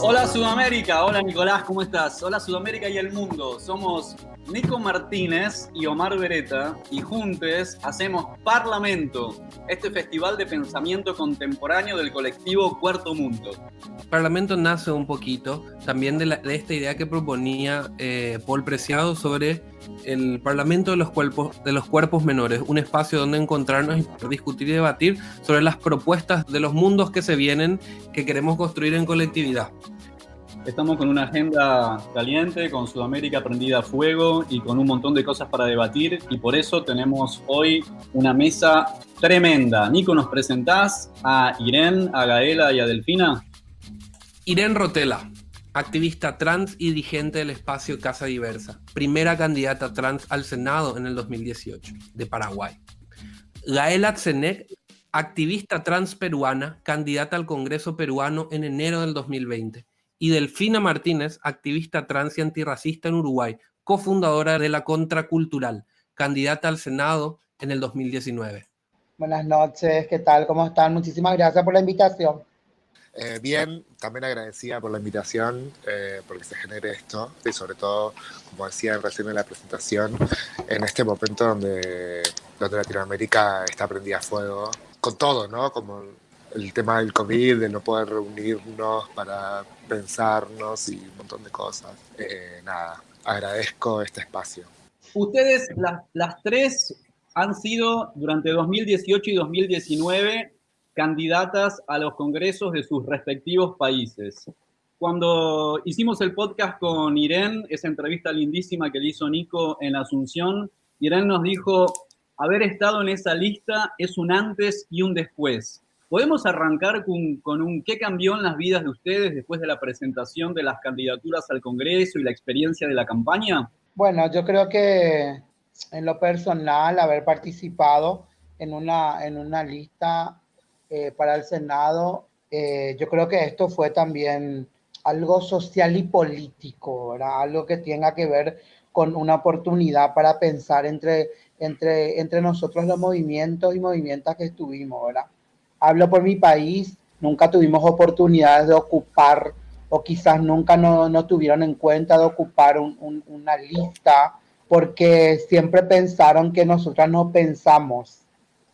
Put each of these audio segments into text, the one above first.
Hola Sudamérica, hola Nicolás, ¿cómo estás? Hola Sudamérica y el mundo. Somos Nico Martínez y Omar Beretta y juntos hacemos Parlamento, este festival de pensamiento contemporáneo del colectivo Cuarto Mundo. Parlamento nace un poquito también de, esta idea que proponía eh, Paul Preciado sobre el Parlamento de los, cuerpos, de los Cuerpos Menores, un espacio donde encontrarnos y discutir y debatir sobre las propuestas de los mundos que se vienen que queremos construir en colectividad. Estamos con una agenda caliente, con Sudamérica prendida a fuego y con un montón de cosas para debatir y por eso tenemos hoy una mesa tremenda. Nico, ¿nos presentás a Irene, a Gaela y a Delfina? Irene Rotela, activista trans y dirigente del espacio Casa Diversa, primera candidata trans al Senado en el 2018, de Paraguay. Gaela Tzenec, activista trans peruana, candidata al Congreso peruano en enero del 2020. Y Delfina Martínez, activista trans y antirracista en Uruguay, cofundadora de la Contracultural, candidata al Senado en el 2019. Buenas noches, ¿qué tal? ¿Cómo están? Muchísimas gracias por la invitación. Eh, bien, también agradecida por la invitación, eh, porque se genere esto, y sobre todo, como decía recién en la presentación, en este momento donde, donde Latinoamérica está prendida a fuego, con todo, ¿no? Como el tema del COVID, de no poder reunirnos para pensarnos y un montón de cosas. Eh, nada, agradezco este espacio. Ustedes, las, las tres, han sido durante 2018 y 2019 candidatas a los congresos de sus respectivos países. Cuando hicimos el podcast con Irene, esa entrevista lindísima que le hizo Nico en Asunción, Irene nos dijo, haber estado en esa lista es un antes y un después. ¿Podemos arrancar con, con, un qué cambió en las vidas de ustedes después de la presentación de las candidaturas al Congreso y la experiencia de la campaña? Bueno, yo creo que en lo personal, haber participado en una, en una lista eh, para el Senado, eh, yo creo que esto fue también algo social y político, ¿verdad? algo que tenga que ver con una oportunidad para pensar entre, entre, entre nosotros los movimientos y movimientos que estuvimos. ¿verdad? Hablo por mi país, nunca tuvimos oportunidades de ocupar o quizás nunca no, no tuvieron en cuenta de ocupar una lista porque siempre pensaron que nosotras no pensamos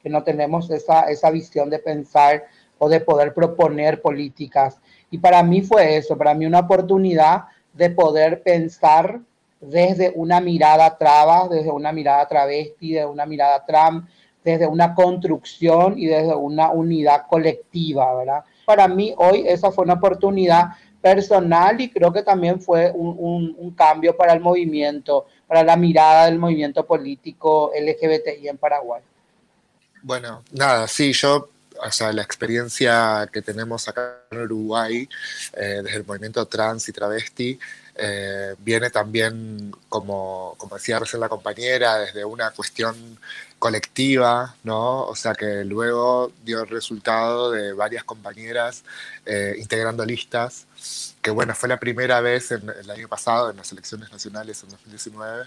que no tenemos esa, esa visión de pensar o de poder proponer políticas. Y para mí fue eso, para mí una oportunidad de poder pensar desde una mirada traba, desde una mirada travesti, desde una mirada trans, desde una construcción y desde una unidad colectiva, ¿verdad? Para mí hoy esa fue una oportunidad personal y creo que también fue un, un, cambio para el movimiento, para la mirada del movimiento político LGBTI en Paraguay. Bueno, nada, sí, yo, o sea, la experiencia que tenemos acá en Uruguay, eh, desde el movimiento trans y travesti, eh, viene también, como, como decía recién la compañera, desde una cuestión colectiva, ¿no? O sea, que luego dio el resultado de varias compañeras eh, integrando listas, que bueno, fue la primera vez en, el año pasado, en las elecciones nacionales en 2019,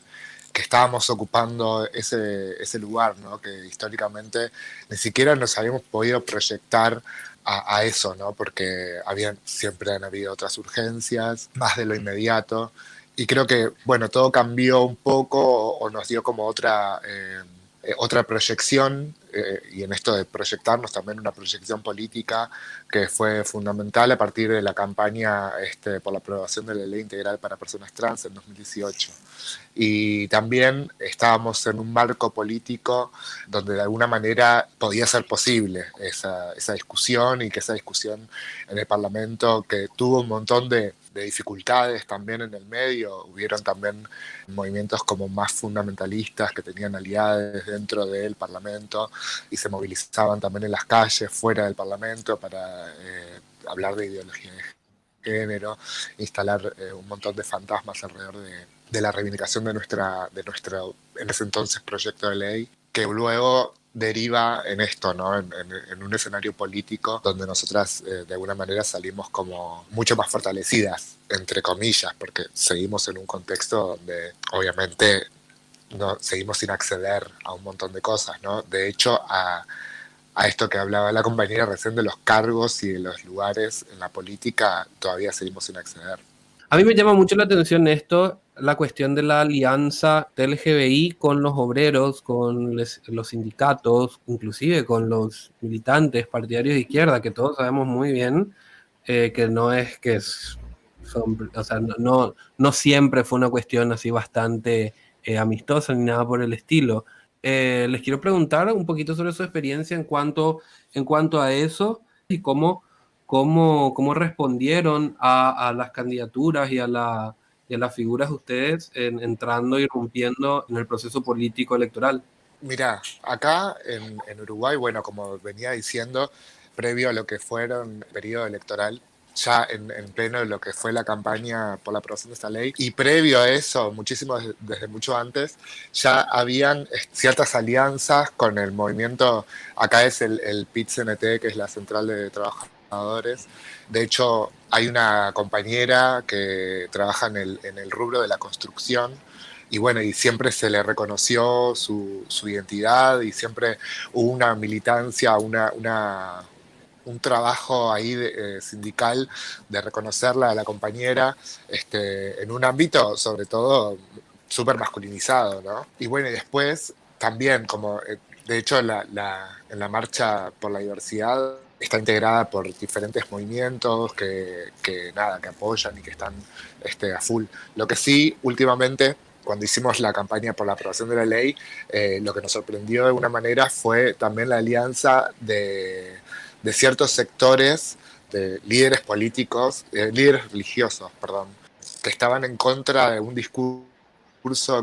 que estábamos ocupando ese, ese lugar, ¿no? que históricamente ni siquiera nos habíamos podido proyectar a, eso, ¿no? porque habían, siempre han habido otras urgencias, más de lo inmediato, y creo que, bueno, todo cambió un poco o, o nos dio como otra... Eh, eh, otra proyección, eh, y en esto de proyectarnos también una proyección política que fue fundamental a partir de la campaña este, por la aprobación de la ley integral para personas trans en 2018. Y también estábamos en un marco político donde de alguna manera podía ser posible esa, esa discusión y que esa discusión en el Parlamento que tuvo un montón de de dificultades también en el medio. Hubieron también movimientos como más fundamentalistas que tenían aliados dentro del Parlamento y se movilizaban también en las calles, fuera del Parlamento, para eh, hablar de ideología de género, instalar eh, un montón de fantasmas alrededor de, de, la reivindicación de nuestra, de nuestro, en ese entonces, proyecto de ley, que luego deriva en esto, ¿no? En, un escenario político donde nosotras eh, de alguna manera salimos como mucho más fortalecidas, entre comillas, porque seguimos en un contexto donde obviamente no, seguimos sin acceder a un montón de cosas, ¿no? De hecho, a, a esto que hablaba la compañera recién de los cargos y de los lugares en la política, todavía seguimos sin acceder. A mí me llama mucho la atención esto, la cuestión de la alianza del LGBI con los obreros, con los sindicatos, inclusive con los militantes partidarios de izquierda, que todos sabemos muy bien eh, que no es que son, o sea, no, no siempre fue una cuestión así bastante eh, amistosa ni nada por el estilo. Eh, les quiero preguntar un poquito sobre su experiencia en cuanto, en cuanto a eso y cómo cómo, cómo respondieron a, las candidaturas y a, la, las figuras de ustedes entrando y rompiendo en el proceso político electoral. Mira, acá en, en, Uruguay, bueno, como venía diciendo, previo a lo que fueron el periodo electoral, ya en, en, pleno de lo que fue la campaña por la aprobación de esta ley, y previo a eso, muchísimo desde, mucho antes, ya habían ciertas alianzas con el movimiento, acá es el, el PIT-CNT, que es la Central de Trabajo de hecho, hay una compañera que trabaja en el, rubro de la construcción y bueno, y siempre se le reconoció su, identidad y siempre hubo una militancia, una, un trabajo ahí eh, sindical de reconocerla a la compañera este, en un ámbito sobre todo súper masculinizado, ¿no? Y bueno, y después también como, eh, de hecho, la, en la marcha por la diversidad está integrada por diferentes movimientos que, que, nada, que apoyan y que están este, a full. Lo que sí, últimamente, cuando hicimos la campaña por la aprobación de la ley, eh, lo que nos sorprendió de alguna manera fue también la alianza de, de ciertos sectores, de líderes políticos, de líderes religiosos, perdón, que estaban en contra de un discurso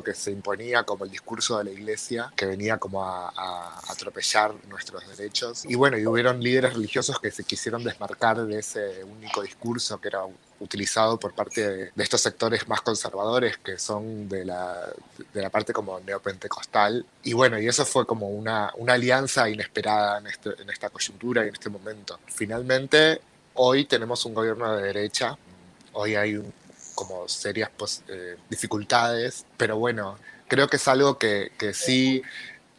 que se imponía como el discurso de la iglesia, que venía como a, atropellar nuestros derechos. Y bueno, y hubieron líderes religiosos que se quisieron desmarcar de ese único discurso que era utilizado por parte de, estos sectores más conservadores que son de la, de la parte como neopentecostal. Y bueno, y eso fue como una, una alianza inesperada en, este, en esta coyuntura y en este momento. Finalmente, hoy tenemos un gobierno de derecha, hoy hay un, como serias eh, dificultades, pero bueno, creo que es algo que, que sí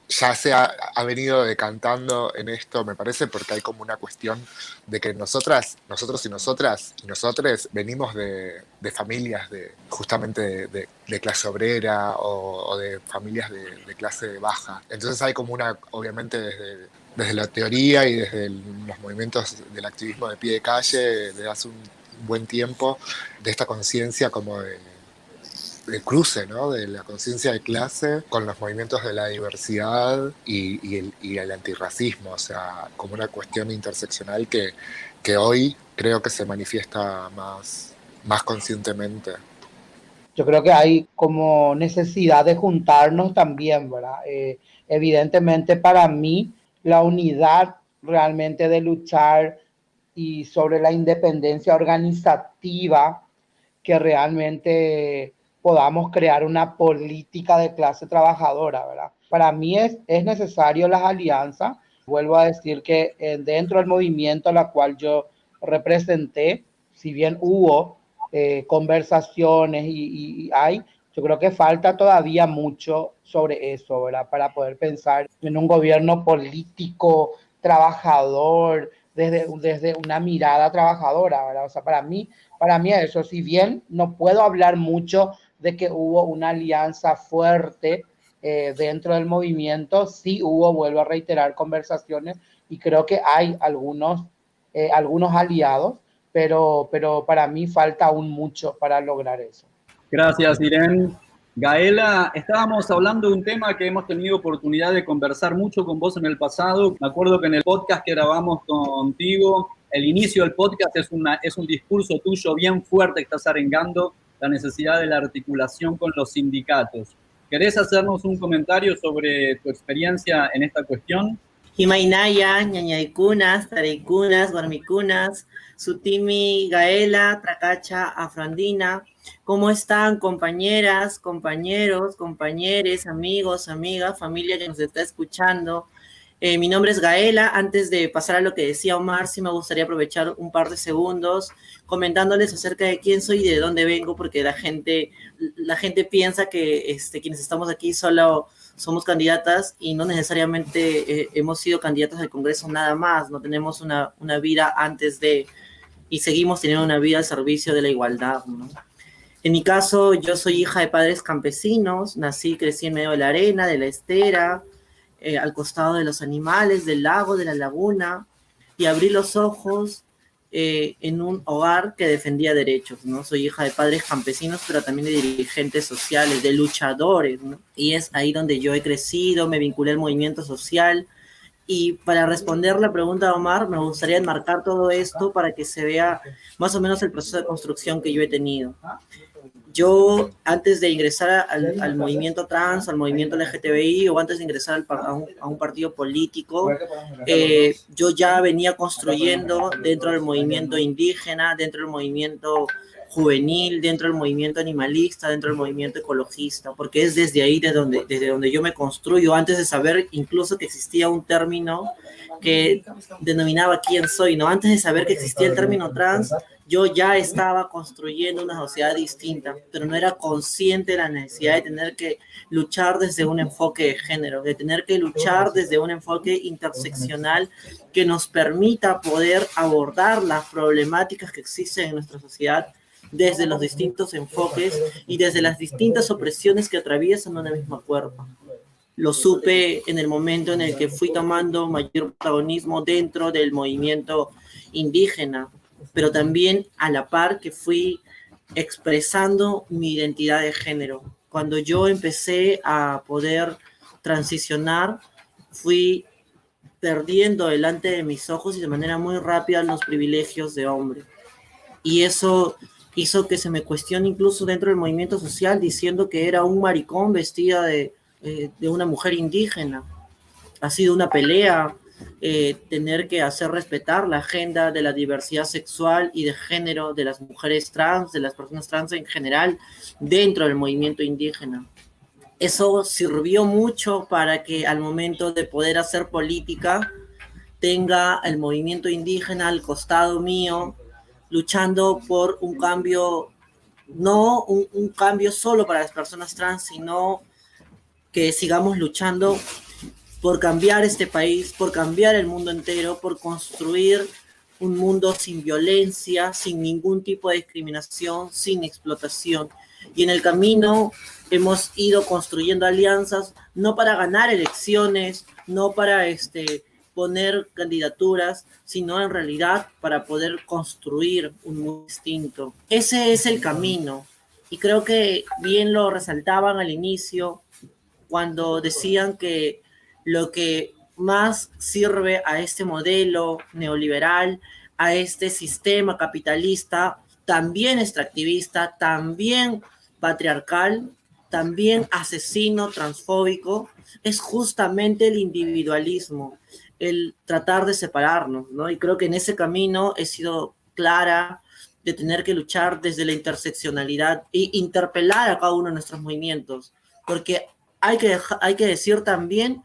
ya se ha, ha, venido decantando en esto, me parece, porque hay como una cuestión de que nosotras, nosotros y nosotras y nosotros venimos de, de familias de justamente de, de clase obrera o, o de familias de, clase baja. Entonces hay como una, obviamente desde, desde la teoría y desde los movimientos del activismo de pie de calle, desde hace un buen tiempo de esta conciencia como de, cruce, ¿no? De la conciencia de clase con los movimientos de la diversidad y, el, y, el, antirracismo, o sea, como una cuestión interseccional que, que hoy creo que se manifiesta más, más conscientemente. Yo creo que hay como necesidad de juntarnos también, ¿verdad? Eh, evidentemente para mí la unidad realmente de luchar y sobre la independencia organizativa que realmente podamos crear una política de clase trabajadora, ¿verdad? Para mí es, es necesario las alianzas. Vuelvo a decir que eh, dentro del movimiento a la cual yo representé, si bien hubo eh, conversaciones y, y, hay, yo creo que falta todavía mucho sobre eso, ¿verdad? Para poder pensar en un gobierno político, trabajador, desde, desde una mirada trabajadora. O sea, para mí, para mí eso, si bien no puedo hablar mucho de que hubo una alianza fuerte eh, dentro del movimiento, sí hubo, vuelvo a reiterar, conversaciones y creo que hay algunos, eh, algunos aliados, pero, pero para mí falta aún mucho para lograr eso. Gracias, Irene. Gaela, estábamos hablando de un tema que hemos tenido oportunidad de conversar mucho con vos en el pasado. Me acuerdo que en el podcast que grabamos contigo, el inicio del podcast es, una, es un discurso tuyo bien fuerte que estás arengando la necesidad de la articulación con los sindicatos. ¿Querés hacernos un comentario sobre tu experiencia en esta cuestión? Himainaya, ñañaykunas, tareikunas, guarmicunas, Sutimi, Gaela, Tracacha, Afrandina. ¿Cómo están compañeras, compañeros, compañeres, amigos, amigas, familia que nos está escuchando? Eh, mi nombre es Gaela. Antes de pasar a lo que decía Omar, sí me gustaría aprovechar un par de segundos comentándoles acerca de quién soy y de dónde vengo, porque la gente, la gente piensa que este, quienes estamos aquí solo somos candidatas y no necesariamente eh, hemos sido candidatas al Congreso nada más, no tenemos una, una, vida antes de, y seguimos teniendo una vida al servicio de la igualdad. ¿no? En mi caso, yo soy hija de padres campesinos, nací, crecí en medio de la arena, de la estera, eh, al costado de los animales, del lago, de la laguna, y abrí los ojos eh, en un hogar que defendía derechos, ¿no? Soy hija de padres campesinos, pero también de dirigentes sociales, de luchadores, ¿no? Y es ahí donde yo he crecido, me vinculé al movimiento social. Y para responder la pregunta de Omar, me gustaría enmarcar todo esto para que se vea más o menos el proceso de construcción que yo he tenido. Yo, antes de ingresar al, movimiento trans, al movimiento LGTBI o antes de ingresar a, un, partido político, eh, yo ya venía construyendo dentro del movimiento indígena, dentro del movimiento juvenil, dentro del movimiento animalista, dentro del movimiento ecologista, porque es desde ahí desde donde, desde donde yo me construyo, antes de saber incluso que existía un término que denominaba quién soy, ¿no? Antes de saber que existía el término trans, yo ya estaba construyendo una sociedad distinta, pero no era consciente de la necesidad de tener que luchar desde un enfoque de género, de tener que luchar desde un enfoque interseccional que nos permita poder abordar las problemáticas que existen en nuestra sociedad desde los distintos enfoques y desde las distintas opresiones que atraviesan una misma cuerpo. Lo supe en el momento en el que fui tomando mayor protagonismo dentro del movimiento indígena, pero también a la par que fui expresando mi identidad de género. Cuando yo empecé a poder transicionar, fui perdiendo delante de mis ojos y de manera muy rápida los privilegios de hombre. Y eso hizo que se me cuestione incluso dentro del movimiento social diciendo que era un maricón vestida de, eh, de una mujer indígena. Ha sido una pelea eh, tener que hacer respetar la agenda de la diversidad sexual y de género de las mujeres trans, de las personas trans en general, dentro del movimiento indígena. Eso sirvió mucho para que al momento de poder hacer política tenga el movimiento indígena al costado mío, luchando por un cambio, no un, un cambio solo para las personas trans, sino que sigamos luchando por cambiar este país, por cambiar el mundo entero, por construir un mundo sin violencia, sin ningún tipo de discriminación, sin explotación. Y en el camino hemos ido construyendo alianzas, no para ganar elecciones, no para este, poner candidaturas, sino en realidad para poder construir un mundo distinto. Ese es el camino. Y creo que bien lo resaltaban al inicio cuando decían que lo que más sirve a este modelo neoliberal, a este sistema capitalista, también extractivista, también patriarcal, también asesino, transfóbico, es justamente el individualismo, el tratar de separarnos, ¿no? Y creo que en ese camino he sido clara de tener que luchar desde la interseccionalidad e interpelar a cada uno de nuestros movimientos, porque hay que, hay que decir también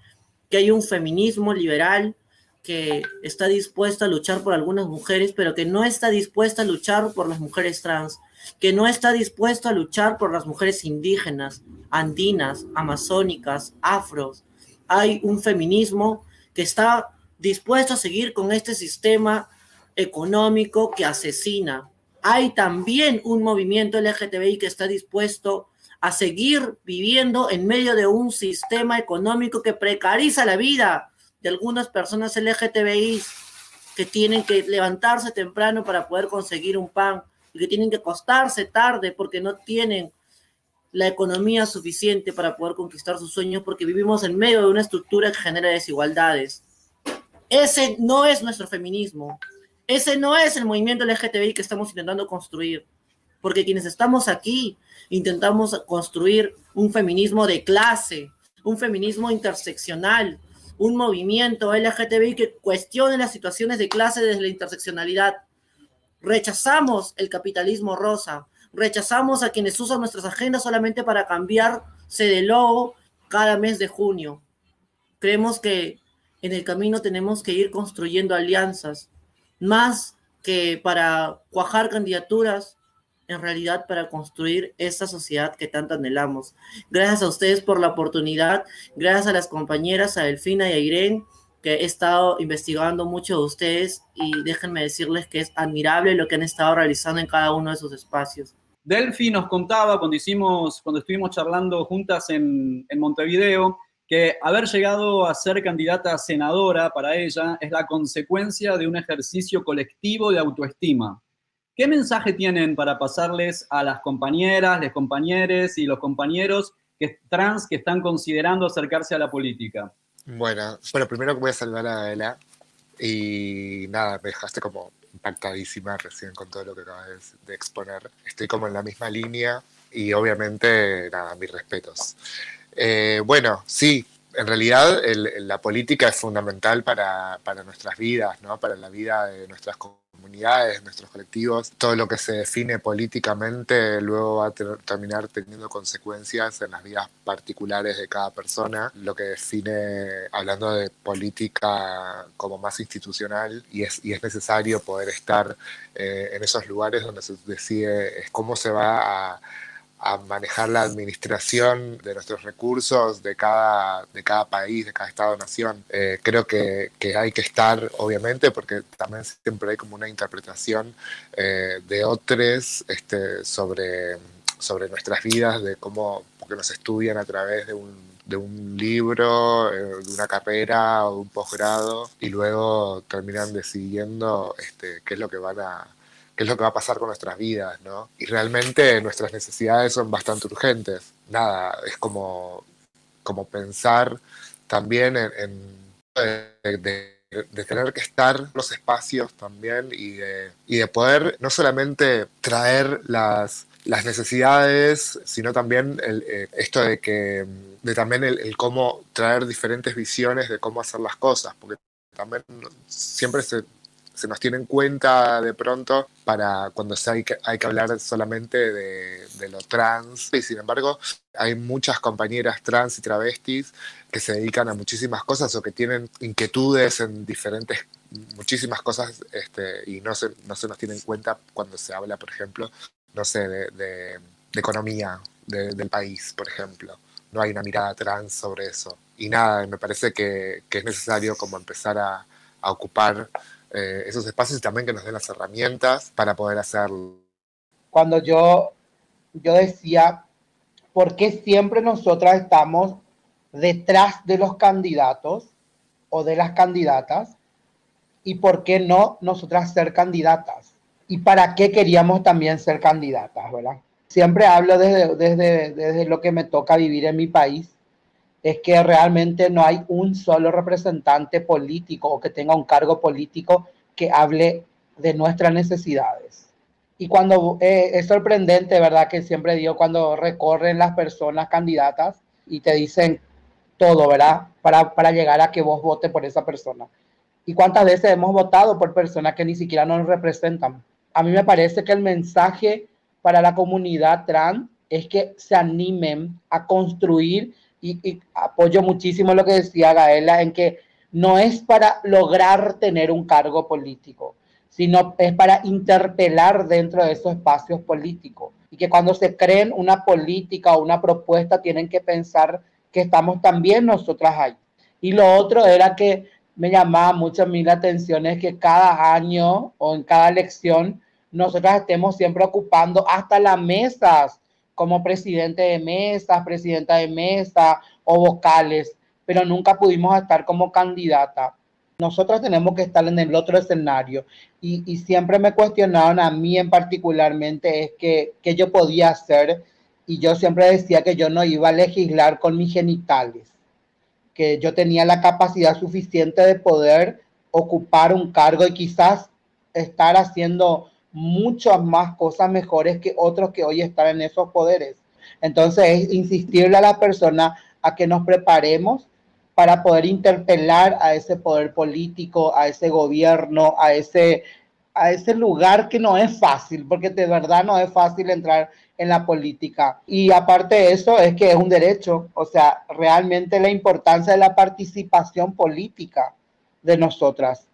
que hay un feminismo liberal que está dispuesto a luchar por algunas mujeres, pero que no está dispuesta a luchar por las mujeres trans, que no está dispuesto a luchar por las mujeres indígenas, andinas, amazónicas, afros. Hay un feminismo que está dispuesto a seguir con este sistema económico que asesina. Hay también un movimiento LGTBI que está dispuesto a seguir viviendo en medio de un sistema económico que precariza la vida de algunas personas LGTBI que tienen que levantarse temprano para poder conseguir un pan y que tienen que acostarse tarde porque no tienen la economía suficiente para poder conquistar sus sueños porque vivimos en medio de una estructura que genera desigualdades. Ese no es nuestro feminismo. Ese no es el movimiento LGTBI que estamos intentando construir. Porque quienes estamos aquí intentamos construir un feminismo de clase, un feminismo interseccional, un movimiento LGTBI que cuestione las situaciones de clase desde la interseccionalidad. Rechazamos el capitalismo rosa, rechazamos a quienes usan nuestras agendas solamente para cambiarse de logo cada mes de junio. Creemos que en el camino tenemos que ir construyendo alianzas, más que para cuajar candidaturas, en realidad para construir esta sociedad que tanto anhelamos. Gracias a ustedes por la oportunidad, gracias a las compañeras, a Delfina y a Irene, que he estado investigando mucho de ustedes y déjenme decirles que es admirable lo que han estado realizando en cada uno de sus espacios. Delphi nos contaba cuando hicimos, cuando estuvimos charlando juntas en, en Montevideo, que haber llegado a ser candidata a senadora para ella es la consecuencia de un ejercicio colectivo de autoestima. ¿Qué mensaje tienen para pasarles a las compañeras, los compañeros y los compañeros que, trans que están considerando acercarse a la política? Bueno, bueno, primero voy a saludar a Adela y nada, me dejaste como impactadísima recién con todo lo que acabas de exponer. Estoy como en la misma línea y obviamente, nada, mis respetos. Eh, bueno, sí, en realidad la política es fundamental para, nuestras vidas, ¿no? para la vida de nuestras comunidades, nuestros colectivos. Todo lo que se define políticamente luego va a terminar teniendo consecuencias en las vidas particulares de cada persona. Lo que define, hablando de política como más institucional, y es, y es necesario poder estar eh, en esos lugares donde se decide cómo se va a a manejar la administración de nuestros recursos de cada, de cada país, de cada estado-nación. Eh, creo que, que, hay que estar, obviamente, porque también siempre hay como una interpretación eh, de otros este, sobre, sobre nuestras vidas, de cómo, porque nos estudian a través de un, de un libro, eh, de una carrera o de un posgrado, y luego terminan decidiendo este, qué es lo que van a qué es lo que va a pasar con nuestras vidas, ¿no? Y realmente nuestras necesidades son bastante urgentes. Nada, es como, como pensar también en, de, tener que estar los espacios también y de, y de poder no solamente traer las, las necesidades, sino también el, eh, esto de que de también el, cómo traer diferentes visiones de cómo hacer las cosas, porque también siempre se, se nos tiene en cuenta de pronto para cuando se hay, que, hay que hablar solamente de, de, lo trans. Y sin embargo, hay muchas compañeras trans y travestis que se dedican a muchísimas cosas o que tienen inquietudes en diferentes, muchísimas cosas este, y no se, no se nos tiene en cuenta cuando se habla, por ejemplo, no sé, de, de, economía del país, por ejemplo. No hay una mirada trans sobre eso. Y nada, me parece que, que es necesario como empezar a, a ocupar eh, esos espacios también que nos den las herramientas para poder hacerlo. Cuando yo, yo decía, ¿por qué siempre nosotras estamos detrás de los candidatos o de las candidatas? ¿Y por qué no nosotras ser candidatas? ¿Y para qué queríamos también ser candidatas, verdad? Siempre hablo desde, desde, desde lo que me toca vivir en mi país es que realmente no hay un solo representante político o que tenga un cargo político que hable de nuestras necesidades. Y cuando eh, es sorprendente, ¿verdad? Que siempre digo, cuando recorren las personas candidatas y te dicen todo, ¿verdad? Para, para llegar a que vos votes por esa persona. ¿Y cuántas veces hemos votado por personas que ni siquiera nos representan? A mí me parece que el mensaje para la comunidad trans es que se animen a construir y, apoyo muchísimo lo que decía Gaela en que no es para lograr tener un cargo político, sino es para interpelar dentro de esos espacios políticos. Y que cuando se creen una política o una propuesta, tienen que pensar que estamos también nosotras ahí. Y lo otro era que me llamaba mucho a mí la atención es que cada año o en cada elección nosotras estemos siempre ocupando hasta las mesas como presidente de mesa, presidenta de mesa o vocales, pero nunca pudimos estar como candidata. Nosotros tenemos que estar en el otro escenario y, siempre me cuestionaron a mí en particularmente es que, que yo podía hacer y yo siempre decía que yo no iba a legislar con mis genitales, que yo tenía la capacidad suficiente de poder ocupar un cargo y quizás estar haciendo muchas más cosas mejores que otros que hoy están en esos poderes. Entonces, es insistirle a la persona a que nos preparemos para poder interpelar a ese poder político, a ese gobierno, a ese, a ese lugar que no es fácil, porque de verdad no es fácil entrar en la política. Y aparte de eso, es que es un derecho, o sea, realmente la importancia de la participación política de nosotras.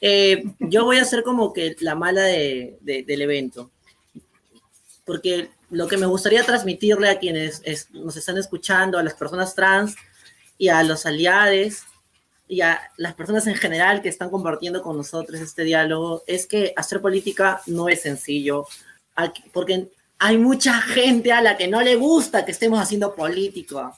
Eh, yo voy a ser como que la mala de, del evento, porque lo que me gustaría transmitirle a quienes nos están escuchando, a las personas trans y a los aliados y a las personas en general que están compartiendo con nosotros este diálogo, es que hacer política no es sencillo, porque hay mucha gente a la que no le gusta que estemos haciendo política.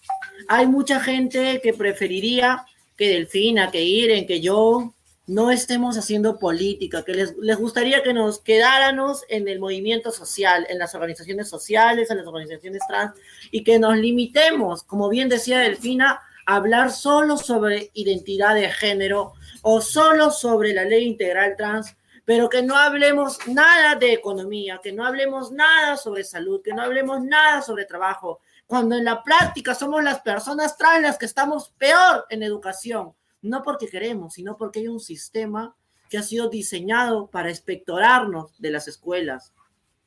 Hay mucha gente que preferiría que Delfina, que Iren, que yo no estemos haciendo política, que les, les, gustaría que nos quedáramos en el movimiento social, en las organizaciones sociales, en las organizaciones trans, y que nos limitemos, como bien decía Delfina, a hablar solo sobre identidad de género o solo sobre la ley integral trans, pero que no hablemos nada de economía, que no hablemos nada sobre salud, que no hablemos nada sobre trabajo, cuando en la práctica somos las personas trans las que estamos peor en educación no porque queremos, sino porque hay un sistema que ha sido diseñado para espectorarnos de las escuelas,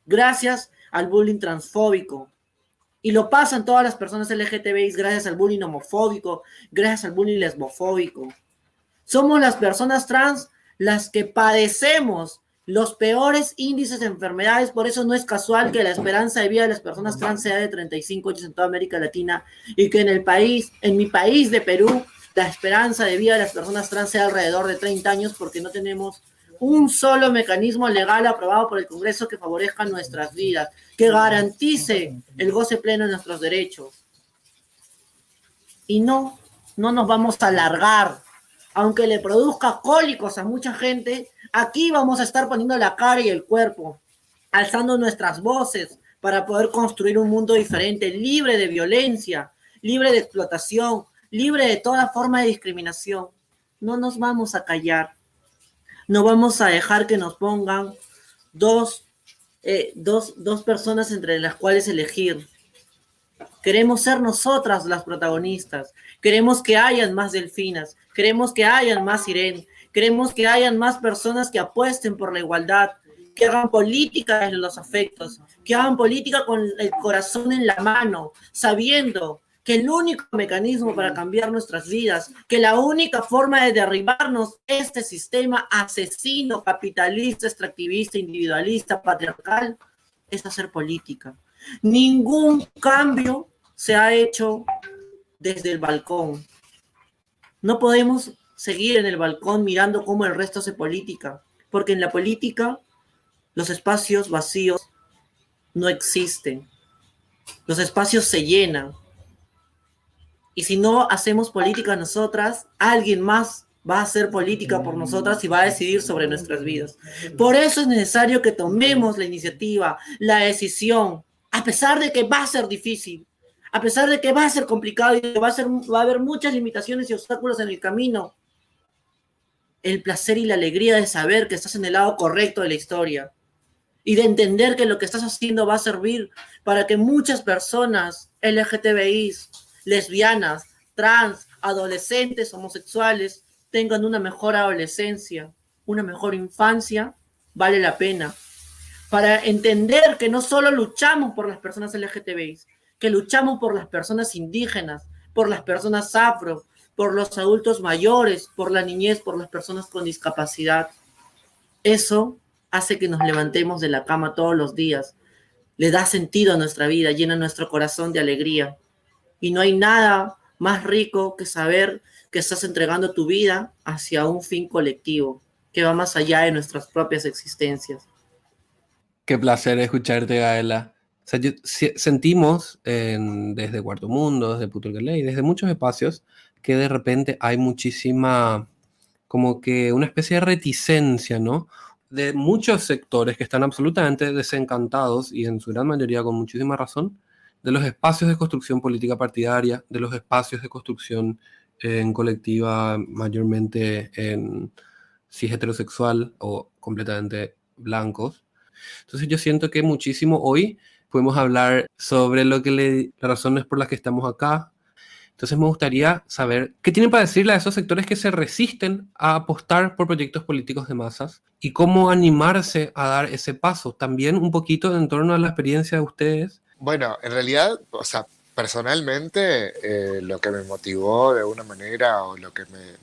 gracias al bullying transfóbico. Y lo pasan todas las personas LGTBI gracias al bullying homofóbico, gracias al bullying lesbofóbico. Somos las personas trans las que padecemos los peores índices de enfermedades, por eso no es casual que la esperanza de vida de las personas trans sea de 35 años en toda América Latina y que en el país, en mi país de Perú, la esperanza de vida de las personas trans sea alrededor de 30 años porque no tenemos un solo mecanismo legal aprobado por el Congreso que favorezca nuestras vidas, que garantice el goce pleno de nuestros derechos. Y no, no nos vamos a alargar, aunque le produzca cólicos a mucha gente, aquí vamos a estar poniendo la cara y el cuerpo, alzando nuestras voces para poder construir un mundo diferente, libre de violencia, libre de explotación, libre de toda forma de discriminación. No nos vamos a callar. No vamos a dejar que nos pongan dos, eh, dos, dos personas entre las cuales elegir. Queremos ser nosotras las protagonistas. Queremos que hayan más delfinas. Queremos que hayan más Irene. Queremos que hayan más personas que apuesten por la igualdad, que hagan política en los afectos, que hagan política con el corazón en la mano, sabiendo que el único mecanismo para cambiar nuestras vidas, que la única forma de derribarnos este sistema asesino, capitalista, extractivista, individualista, patriarcal, es hacer política. Ningún cambio se ha hecho desde el balcón. No podemos seguir en el balcón mirando cómo el resto hace política, porque en la política los espacios vacíos no existen. Los espacios se llenan. Y si no hacemos política nosotras, alguien más va a hacer política por nosotras y va a decidir sobre nuestras vidas. Por eso es necesario que tomemos la iniciativa, la decisión, a pesar de que va a ser difícil, a pesar de que va a ser complicado y va a, ser, va a haber muchas limitaciones y obstáculos en el camino. El placer y la alegría de saber que estás en el lado correcto de la historia y de entender que lo que estás haciendo va a servir para que muchas personas LGTBIs lesbianas, trans, adolescentes, homosexuales tengan una mejor adolescencia, una mejor infancia, vale la pena. Para entender que no solo luchamos por las personas LGTBI, que luchamos por las personas indígenas, por las personas afro, por los adultos mayores, por la niñez, por las personas con discapacidad. Eso hace que nos levantemos de la cama todos los días, le da sentido a nuestra vida, llena nuestro corazón de alegría. Y no hay nada más rico que saber que estás entregando tu vida hacia un fin colectivo que va más allá de nuestras propias existencias. Qué placer escucharte, Gaela. sentimos desde Cuarto Mundo, desde y desde muchos espacios, que de repente hay muchísima, como que una especie de reticencia, ¿no? De muchos sectores que están absolutamente desencantados y en su gran mayoría con muchísima razón de los espacios de construcción política partidaria, de los espacios de construcción en colectiva, mayormente en cis heterosexual o completamente blancos. Entonces yo siento que muchísimo hoy podemos hablar sobre lo que le, las razones por las que estamos acá. Entonces me gustaría saber qué tienen para decirle a esos sectores que se resisten a apostar por proyectos políticos de masas y cómo animarse a dar ese paso. También un poquito en torno a la experiencia de ustedes bueno, en realidad, o sea, personalmente, eh, lo que me motivó de alguna manera o lo que me,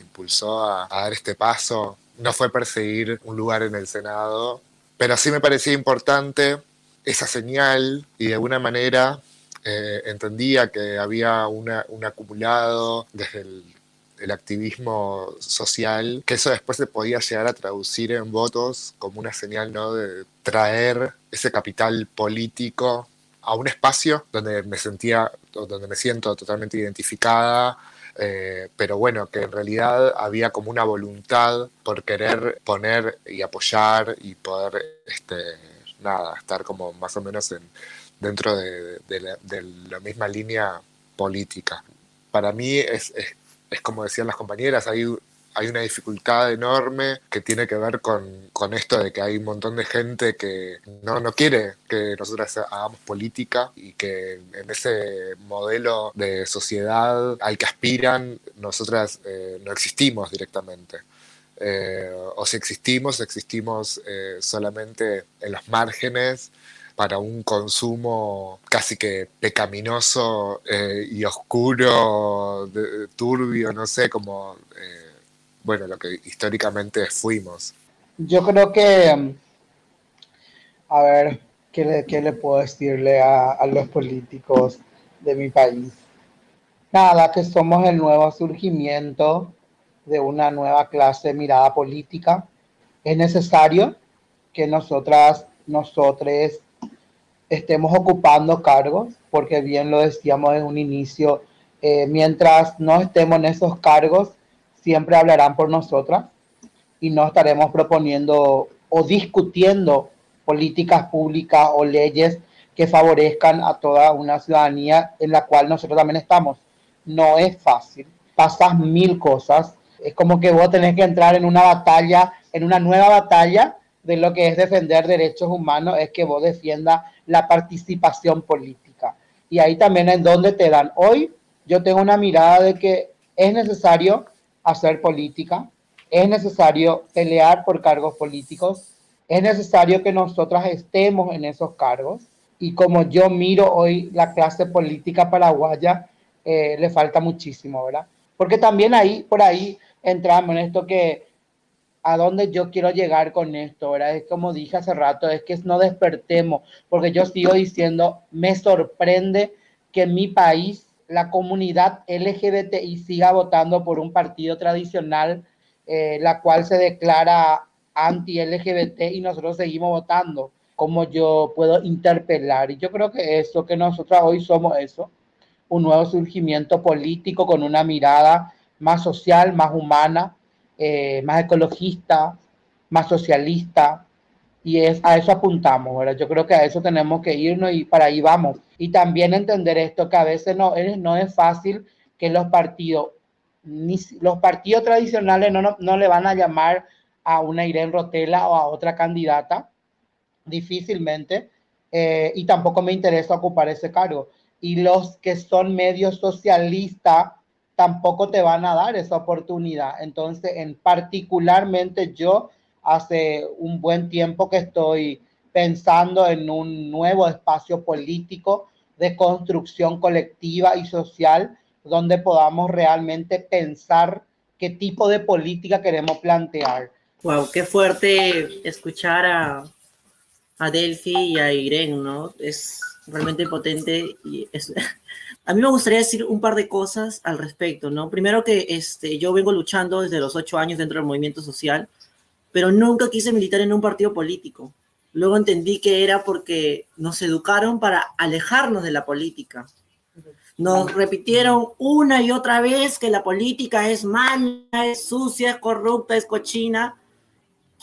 impulsó a, a, dar este paso no fue perseguir un lugar en el Senado, pero sí me parecía importante esa señal y de alguna manera eh, entendía que había una, un acumulado desde el, el, activismo social, que eso después se podía llegar a traducir en votos como una señal ¿no? de traer ese capital político a un espacio donde me sentía, donde me siento totalmente identificada, eh, pero bueno, que en realidad había como una voluntad por querer poner y apoyar y poder, este, nada, estar como más o menos en, dentro de, la, de la, misma línea política. Para mí es, es, es como decían las compañeras, hay hay una dificultad enorme que tiene que ver con, con, esto de que hay un montón de gente que no, no quiere que nosotras hagamos política y que en ese modelo de sociedad al que aspiran nosotras eh, no existimos directamente. Eh, o si existimos, existimos eh, solamente en los márgenes para un consumo casi que pecaminoso y oscuro, turbio, no sé, como bueno, lo que históricamente fuimos. Yo creo que, a ver, ¿qué le, qué le puedo decirle a, a, los políticos de mi país? Nada, que somos el nuevo surgimiento de una nueva clase de mirada política. Es necesario que nosotras, nosotros estemos ocupando cargos, porque bien lo decíamos en un inicio, eh, mientras no estemos en esos cargos, siempre hablarán por nosotras y no estaremos proponiendo o discutiendo políticas públicas o leyes que favorezcan a toda una ciudadanía en la cual nosotros también estamos. No es fácil, pasas mil cosas, es como que vos tenés que entrar en una batalla, en una nueva batalla de lo que es defender derechos humanos, es que vos defiendas la participación política. Y ahí también es donde te dan. Hoy yo tengo una mirada de que es necesario hacer política, es necesario pelear por cargos políticos, es necesario que nosotras estemos en esos cargos. Y como yo miro hoy la clase política paraguaya, eh, le falta muchísimo, ¿verdad? Porque también ahí, por ahí, entramos en esto que a dónde yo quiero llegar con esto, ¿verdad? Es como dije hace rato, es que no despertemos, porque yo sigo diciendo, me sorprende que mi país la comunidad LGBTI siga votando por un partido tradicional, eh, la cual se declara anti-LGBT y nosotros seguimos votando. ¿Cómo yo puedo interpelar? Y yo creo que eso, que nosotros hoy somos eso, un nuevo surgimiento político con una mirada más social, más humana, eh, más ecologista, más socialista, y es, a eso apuntamos, ¿verdad? Yo creo que a eso tenemos que irnos y para ahí vamos. Y también entender esto, que a veces no, no es fácil que los partidos, ni, los partidos tradicionales no, no, no le van a llamar a una Irene Rotela o a otra candidata, difícilmente, eh, y tampoco me interesa ocupar ese cargo. Y los que son medios socialistas tampoco te van a dar esa oportunidad. Entonces, en particularmente yo hace un buen tiempo que estoy pensando en un nuevo espacio político de construcción colectiva y social donde podamos realmente pensar qué tipo de política queremos plantear. Wow, qué fuerte escuchar a, a Delphi y a Irene, ¿no? Es realmente potente y es, a mí me gustaría decir un par de cosas al respecto, ¿no? Primero que este, yo vengo luchando desde los ocho años dentro del movimiento social pero nunca quise militar en un partido político. Luego entendí que era porque nos educaron para alejarnos de la política. Nos repitieron una y otra vez que la política es mala, es sucia, es corrupta, es cochina.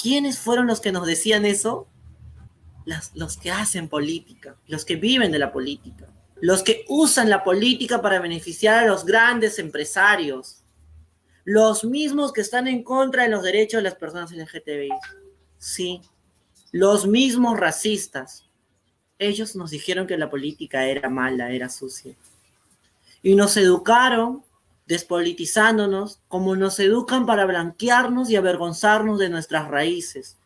¿Quiénes fueron los que nos decían eso? Las, los que hacen política, los que viven de la política, los que usan la política para beneficiar a los grandes empresarios, los mismos que están en contra de los derechos de las personas LGTBI. Sí, los mismos racistas. Ellos nos dijeron que la política era mala, era sucia. Y nos educaron despolitizándonos como nos educan para blanquearnos y avergonzarnos de nuestras raíces.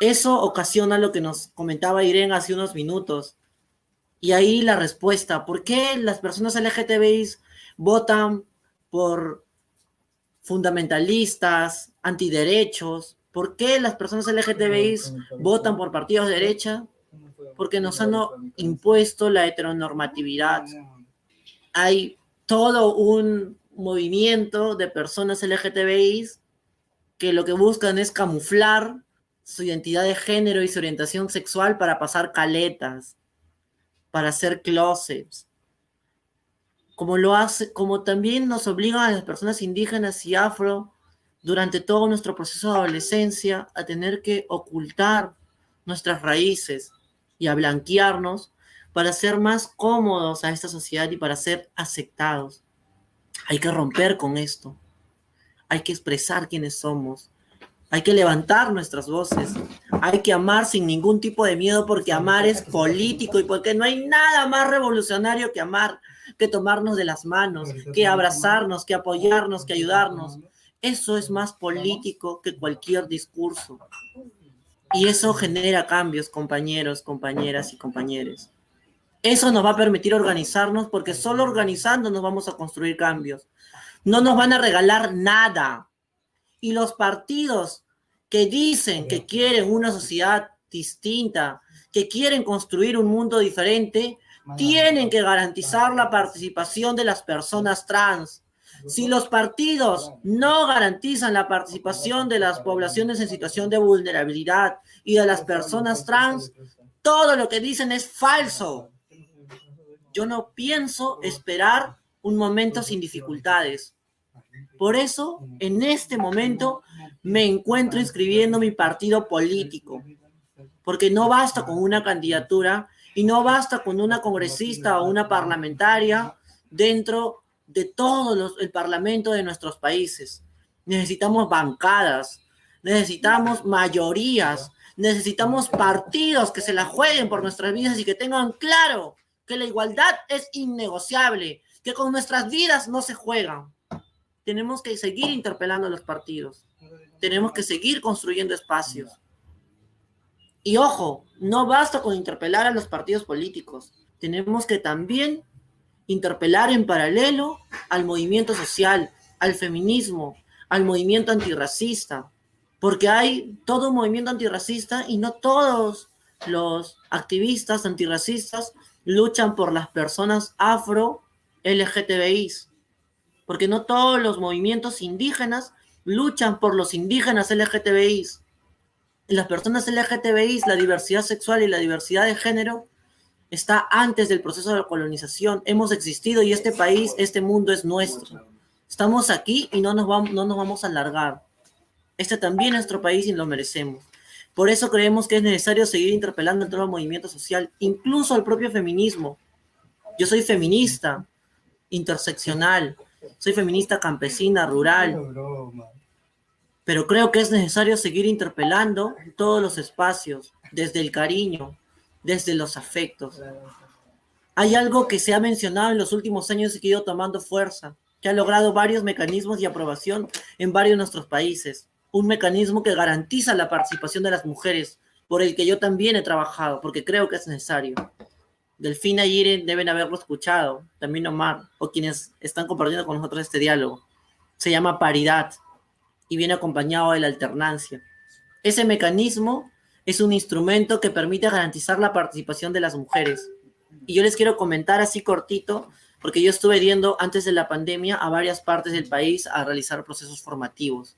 Eso ocasiona lo que nos comentaba Irene hace unos minutos. Y ahí la respuesta, ¿por qué las personas LGTBI votan por fundamentalistas, antiderechos? ¿Por qué las personas LGTBI votan por partidos de derecha? Porque nos han impuesto la heteronormatividad. Hay todo un movimiento de personas LGTBI que lo que buscan es camuflar su identidad de género y su orientación sexual para pasar caletas, para hacer closets. Como lo hace, como también nos obligan a las personas indígenas y afro durante todo nuestro proceso de adolescencia a tener que ocultar nuestras raíces y a blanquearnos para ser más cómodos a esta sociedad y para ser aceptados. Hay que romper con esto. Hay que expresar quiénes somos. Hay que levantar nuestras voces. Hay que amar sin ningún tipo de miedo porque amar es político y porque no hay nada más revolucionario que amar, que tomarnos de las manos, que abrazarnos, que apoyarnos, que ayudarnos. Eso es más político que cualquier discurso. Y eso genera cambios, compañeros, compañeras y compañeros. Eso nos va a permitir organizarnos porque solo organizándonos vamos a construir cambios. No nos van a regalar nada. Y los partidos que dicen que quieren una sociedad distinta, que quieren construir un mundo diferente, tienen que garantizar la participación de las personas trans. Si los partidos no garantizan la participación de las poblaciones en situación de vulnerabilidad y de las personas trans, todo lo que dicen es falso. Yo no pienso esperar un momento sin dificultades. Por eso, en este momento, me encuentro inscribiendo mi partido político, porque no basta con una candidatura y no basta con una congresista o una parlamentaria dentro de todo el parlamento de nuestros países. Necesitamos bancadas, necesitamos mayorías, necesitamos partidos que se la jueguen por nuestras vidas y que tengan claro que la igualdad es innegociable, que con nuestras vidas no se juegan. Tenemos que seguir interpelando a los partidos. Tenemos que seguir construyendo espacios. Y ojo, no basta con interpelar a los partidos políticos. Tenemos que también interpelar en paralelo al movimiento social, al feminismo, al movimiento antirracista, porque hay todo un movimiento antirracista y no todos los activistas antirracistas luchan por las personas afro LGTBIs, porque no todos los movimientos indígenas luchan por los indígenas LGTBIs. Las personas LGTBIs, la diversidad sexual y la diversidad de género está antes del proceso de colonización. Hemos existido y este país, este mundo es nuestro. Estamos aquí y no nos vamos, no nos vamos a alargar. Este también es nuestro país y lo merecemos. Por eso creemos que es necesario seguir interpelando en todo el movimiento social, incluso al propio feminismo. Yo soy feminista, interseccional, soy feminista campesina, rural, pero creo que es necesario seguir interpelando todos los espacios, desde el cariño, desde los afectos. Hay algo que se ha mencionado en los últimos años y que ha ido tomando fuerza, que ha logrado varios mecanismos de aprobación en varios de nuestros países un mecanismo que garantiza la participación de las mujeres, por el que yo también he trabajado, porque creo que es necesario. Delfina y Irene deben haberlo escuchado, también Omar, o quienes están compartiendo con nosotros este diálogo. Se llama paridad y viene acompañado de la alternancia. Ese mecanismo es un instrumento que permite garantizar la participación de las mujeres. Y yo les quiero comentar así cortito, porque yo estuve yendo antes de la pandemia a varias partes del país a realizar procesos formativos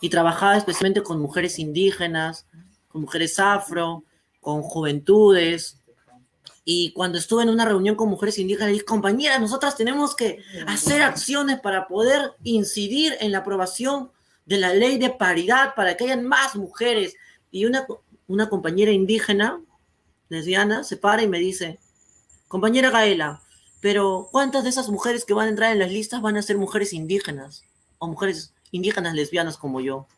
y trabajaba especialmente con mujeres indígenas, con mujeres afro, con juventudes. Y cuando estuve en una reunión con mujeres indígenas, dije, compañeras, nosotras tenemos que hacer acciones para poder incidir en la aprobación de la ley de paridad para que hayan más mujeres. Y una, una compañera indígena, lesbiana, se para y me dice, compañera Gaela, pero ¿cuántas de esas mujeres que van a entrar en las listas van a ser mujeres indígenas o mujeres indígenas lesbianas como yo.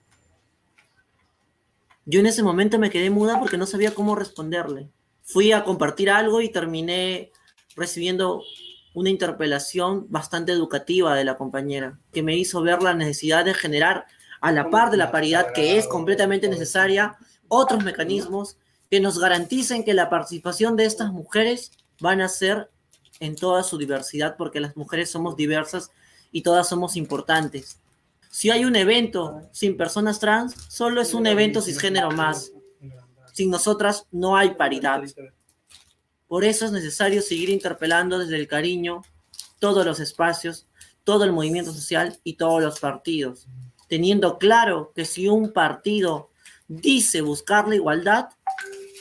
Yo en ese momento me quedé muda porque no sabía cómo responderle. Fui a compartir algo y terminé recibiendo una interpelación bastante educativa de la compañera, que me hizo ver la necesidad de generar, a la par de la paridad que es completamente necesaria, otros mecanismos que nos garanticen que la participación de estas mujeres van a ser en toda su diversidad, porque las mujeres somos diversas y todas somos importantes. Si hay un evento sin personas trans, solo es un evento cisgénero más. Sin nosotras no hay paridad. Por eso es necesario seguir interpelando desde el cariño todos los espacios, todo el movimiento social y todos los partidos, teniendo claro que si un partido dice buscar la igualdad,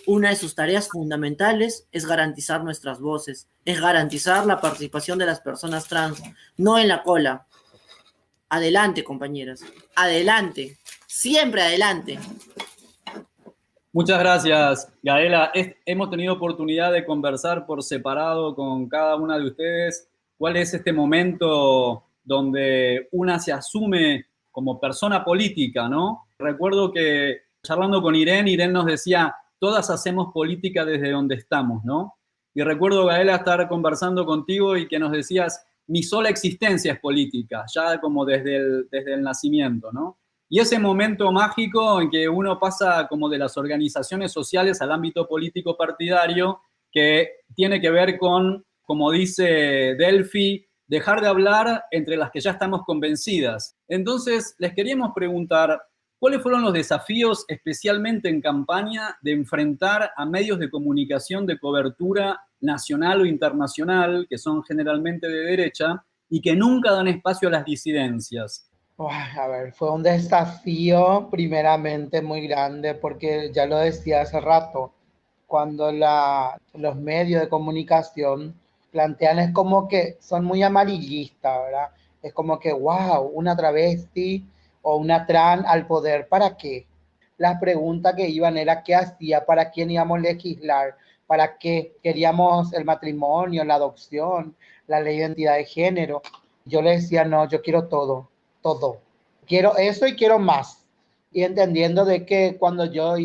una de sus tareas fundamentales es garantizar nuestras voces, es garantizar la participación de las personas trans, no en la cola. Adelante, compañeras, adelante, siempre adelante. Muchas gracias, Gaela. hemos tenido oportunidad de conversar por separado con cada una de ustedes. ¿Cuál es este momento donde una se asume como persona política, no? Recuerdo que charlando con Irene, Irene nos decía, todas hacemos política desde donde estamos, ¿no? Y recuerdo, Gaela, estar conversando contigo y que nos decías, mi sola existencia es política, ya como desde el, desde el nacimiento, ¿no? Y ese momento mágico en que uno pasa como de las organizaciones sociales al ámbito político partidario, que tiene que ver con, como dice Delphi, dejar de hablar entre las que ya estamos convencidas. Entonces, les queríamos preguntar, ¿cuáles fueron los desafíos, especialmente en campaña, de enfrentar a medios de comunicación de cobertura nacional o internacional, que son generalmente de derecha, y que nunca dan espacio a las disidencias? a ver, fue un desafío primeramente muy grande porque ya lo decía hace rato, cuando los medios de comunicación plantean es como que son muy amarillistas, ¿verdad? Es como que, wow, una travesti o una trans al poder, ¿para qué? Las preguntas que iban era qué hacía, para quién íbamos a legislar, para qué queríamos el matrimonio, la adopción, la ley de identidad de género. Yo le decía, no, yo quiero todo todo. Quiero eso y quiero más. Y entendiendo de que cuando yo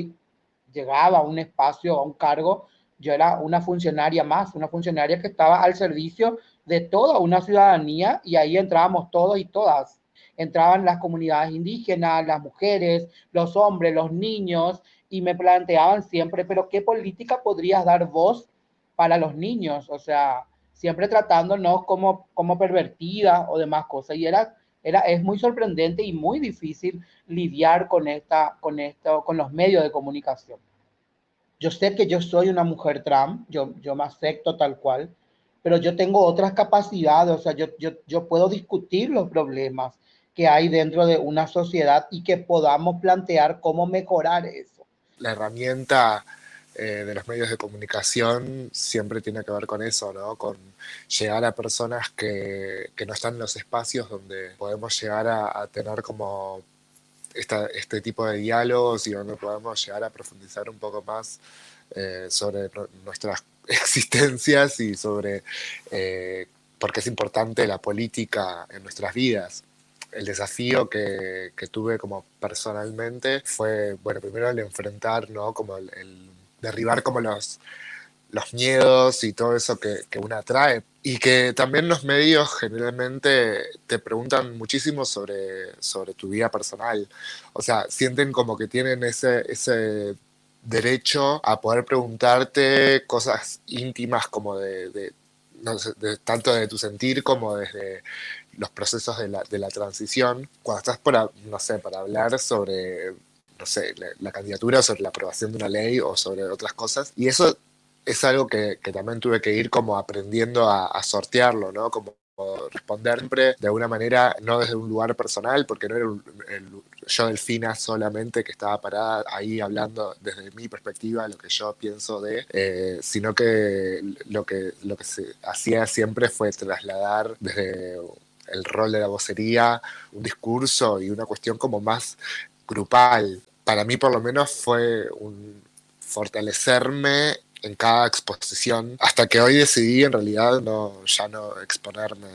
llegaba a un espacio, a un cargo, yo era una funcionaria más, una funcionaria que estaba al servicio de toda una ciudadanía y ahí entrábamos todos y todas. Entraban las comunidades indígenas, las mujeres, los hombres, los niños y me planteaban siempre, pero ¿qué política podrías dar vos para los niños? O sea, siempre tratándonos como, como pervertida o demás cosas. Y era era, es muy sorprendente y muy difícil lidiar con, esta, con, esto, con los medios de comunicación. Yo sé que yo soy una mujer trans, yo, yo me acepto tal cual, pero yo tengo otras capacidades, o sea, yo, yo, yo puedo discutir los problemas que hay dentro de una sociedad y que podamos plantear cómo mejorar eso. La herramienta eh, de los medios de comunicación siempre tiene que ver con eso, ¿no? Con llegar a personas que, que no están en los espacios donde podemos llegar a, tener como esta, este tipo de diálogos y donde podemos llegar a profundizar un poco más eh, sobre nuestras existencias y sobre eh, por qué es importante la política en nuestras vidas el desafío que, que, tuve como personalmente fue, bueno, primero el enfrentar, ¿no? Como el, derribar como los, los miedos y todo eso que, que uno trae. Y que también los medios generalmente te preguntan muchísimo sobre, sobre tu vida personal. O sea, sienten como que tienen ese, ese derecho a poder preguntarte cosas íntimas como de, de, tanto de tu sentir como desde los procesos de la, de la transición. Cuando estás por, no sé, para hablar sobre no sé, la, candidatura, sobre la aprobación de una ley o sobre otras cosas. Y eso es algo que, también tuve que ir como aprendiendo a, sortearlo, ¿no? Como responder siempre de alguna manera, no desde un lugar personal, porque no era el, yo Delfina solamente que estaba parada ahí hablando desde mi perspectiva, lo que yo pienso de, eh, sino que lo, que lo que se hacía siempre fue trasladar desde el rol de la vocería un discurso y una cuestión como más grupal, para mí por lo menos fue un fortalecerme en cada exposición, hasta que hoy decidí en realidad no, ya no exponerme,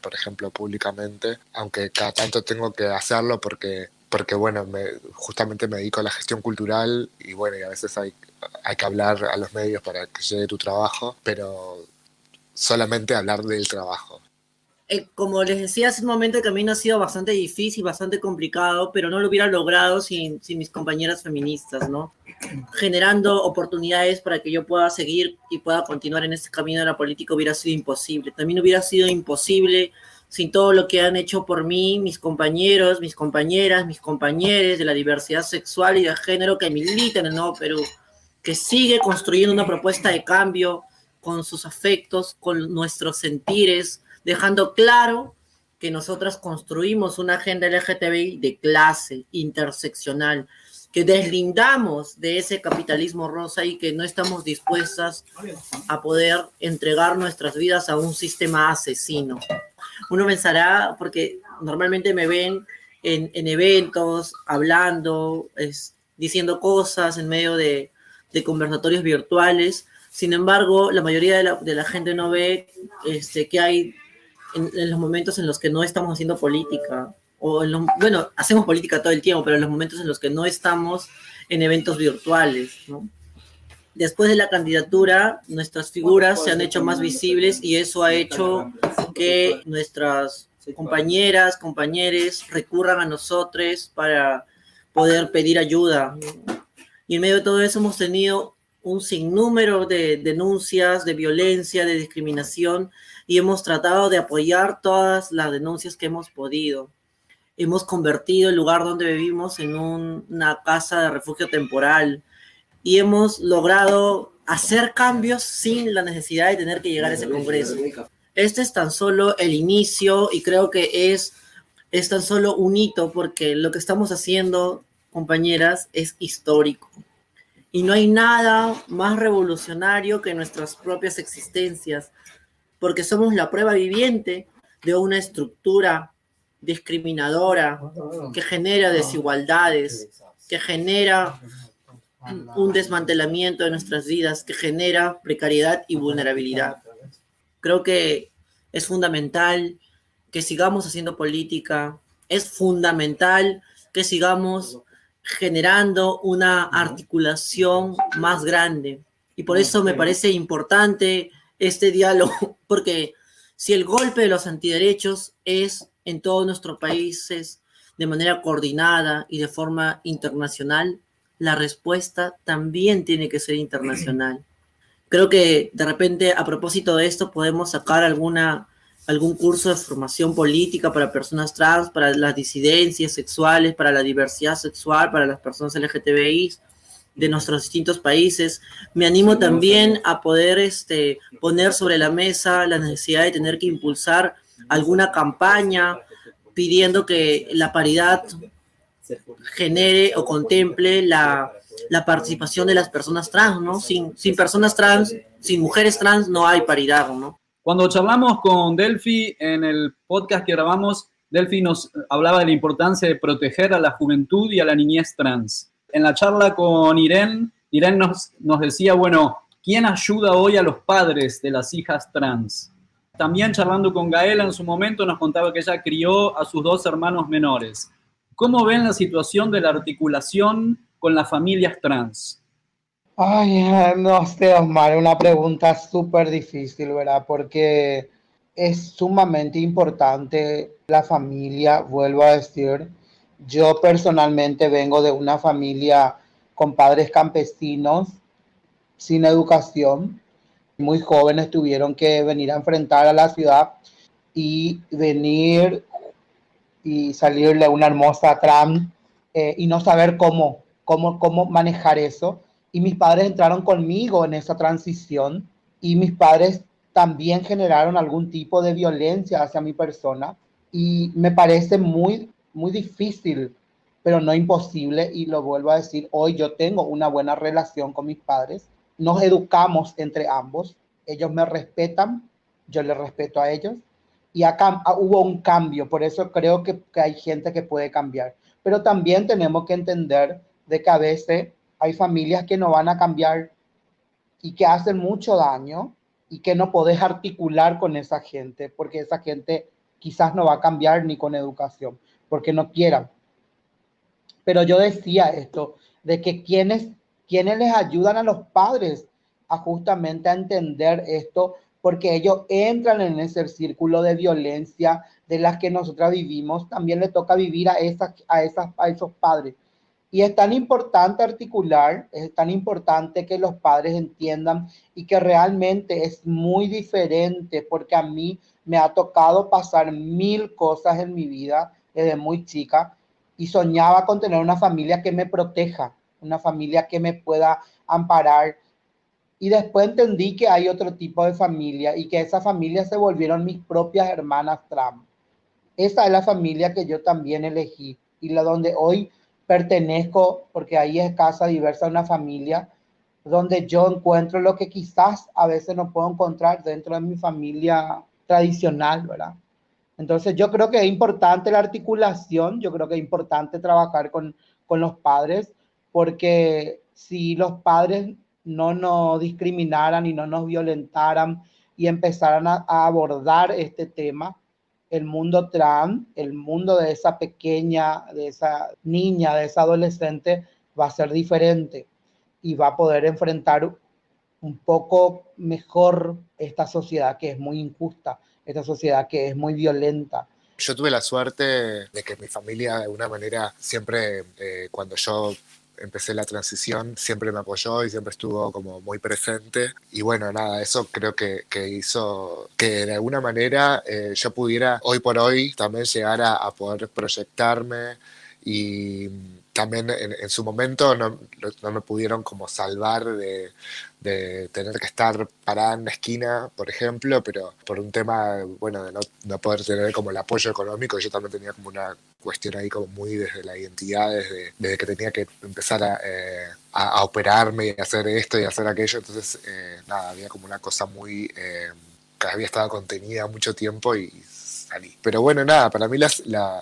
por ejemplo, públicamente, aunque cada tanto tengo que hacerlo porque, porque bueno, me, justamente me dedico a la gestión cultural y bueno, y a veces hay, hay que hablar a los medios para que llegue tu trabajo, pero solamente hablar del trabajo. Eh, como les decía hace un momento, el camino ha sido bastante difícil, bastante complicado, pero no lo hubiera logrado sin, sin mis compañeras feministas, ¿no? generando oportunidades para que yo pueda seguir y pueda continuar en este camino de la política hubiera sido imposible. También hubiera sido imposible sin todo lo que han hecho por mí mis compañeros, mis compañeras, mis compañeros de la diversidad sexual y de género que militan en el Nuevo Perú, que sigue construyendo una propuesta de cambio con sus afectos, con nuestros sentires, dejando claro que nosotras construimos una agenda LGTBI de clase interseccional, que deslindamos de ese capitalismo rosa y que no estamos dispuestas a poder entregar nuestras vidas a un sistema asesino. Uno pensará, porque normalmente me ven en, eventos, hablando, es, diciendo cosas en medio de, conversatorios virtuales, sin embargo, la mayoría de la, gente no ve este, que hay en, en, los momentos en los que no estamos haciendo política, o en los, bueno, hacemos política todo el tiempo, pero en los momentos en los que no estamos en eventos virtuales, ¿no? Después de la candidatura, nuestras figuras se han hecho más visibles y eso ha hecho que nuestras compañeras, compañeros recurran a nosotros para poder pedir ayuda. Y en medio de todo eso hemos tenido un sinnúmero de denuncias de violencia, de discriminación, y hemos tratado de apoyar todas las denuncias que hemos podido hemos convertido el lugar donde vivimos en una casa de refugio temporal y hemos logrado hacer cambios sin la necesidad de tener que llegar a ese Congreso. Este es tan solo el inicio y creo que es, es tan solo un hito porque lo que estamos haciendo, compañeras, es histórico. Y no hay nada más revolucionario que nuestras propias existencias, porque somos la prueba viviente de una estructura discriminadora, que genera desigualdades, que genera un desmantelamiento de nuestras vidas, que genera precariedad y vulnerabilidad. Creo que es fundamental que sigamos haciendo política, es fundamental que sigamos generando una articulación más grande. Y por eso me parece importante este diálogo, porque si el golpe de los antiderechos es en todos nuestros países de manera coordinada y de forma internacional, la respuesta también tiene que ser internacional. Creo que de repente a propósito de esto podemos sacar alguna, algún curso de formación política para personas trans, para las disidencias sexuales, para la diversidad sexual, para las personas LGTBI de nuestros distintos países. Me animo también a poder este, poner sobre la mesa la necesidad de tener que impulsar alguna campaña pidiendo que la paridad genere o contemple la, la participación de las personas trans, ¿no? Sin, sin personas trans, sin mujeres trans no hay paridad, ¿no? Cuando charlamos con Delphi en el podcast que grabamos, Delphi nos hablaba de la importancia de proteger a la juventud y a la niñez trans. En la charla con Irene, Irene nos, nos decía, bueno, ¿quién ayuda hoy a los padres de las hijas trans? También charlando con Gaela en su momento nos contaba que ella crió a sus dos hermanos menores. ¿Cómo ven la situación de la articulación con las familias trans? Ay, no sé, Osmar, una pregunta súper difícil, ¿verdad? Porque es sumamente importante la familia, vuelvo a decir. Yo personalmente vengo de una familia con padres campesinos, sin educación, muy jóvenes tuvieron que venir a enfrentar a la ciudad y venir y salirle una hermosa tram eh, y no saber cómo, cómo, cómo manejar eso. Y mis padres entraron conmigo en esa transición y mis padres también generaron algún tipo de violencia hacia mi persona y me parece muy, muy difícil, pero no imposible. Y lo vuelvo a decir, hoy yo tengo una buena relación con mis padres nos educamos entre ambos, ellos me respetan, yo les respeto a ellos, y acá hubo un cambio, por eso creo que, que, hay gente que puede cambiar. Pero también tenemos que entender de que a veces hay familias que no van a cambiar y que hacen mucho daño y que no podés articular con esa gente, porque esa gente quizás no va a cambiar ni con educación, porque no quieran. Pero yo decía esto, de que quienes quienes les ayudan a los padres a justamente a entender esto, porque ellos entran en ese círculo de violencia de las que nosotras vivimos, también le toca vivir a, esas, a, esas, a esos padres. Y es tan importante articular, es tan importante que los padres entiendan y que realmente es muy diferente porque a mí me ha tocado pasar mil cosas en mi vida desde muy chica y soñaba con tener una familia que me proteja, una familia que me pueda amparar. Y después entendí que hay otro tipo de familia y que esa familia se volvieron mis propias hermanas Trump. Esa es la familia que yo también elegí y la donde hoy pertenezco, porque ahí es casa diversa, una familia donde yo encuentro lo que quizás a veces no puedo encontrar dentro de mi familia tradicional, ¿verdad? Entonces yo creo que es importante la articulación, yo creo que es importante trabajar con, con los padres, porque si los padres no nos discriminaran y no nos violentaran y empezaran a, abordar este tema, el mundo trans, el mundo de esa pequeña, de esa niña, de esa adolescente, va a ser diferente y va a poder enfrentar un poco mejor esta sociedad que es muy injusta, esta sociedad que es muy violenta. Yo tuve la suerte de que mi familia de alguna manera siempre, eh, cuando yo empecé la transición, siempre me apoyó y siempre estuvo como muy presente. Y bueno, nada, eso creo que, que hizo que de alguna manera eh, yo pudiera hoy por hoy también llegar a, a poder proyectarme y también en, su momento no, no, me pudieron como salvar de, de, tener que estar parada en la esquina, por ejemplo, pero por un tema, bueno, de no, no, poder tener como el apoyo económico, yo también tenía como una cuestión ahí como muy desde la identidad, desde, desde que tenía que empezar a, eh, a, operarme y hacer esto y hacer aquello, entonces, eh, nada, había como una cosa muy... Eh, que había estado contenida mucho tiempo y pero bueno, nada, para mí la,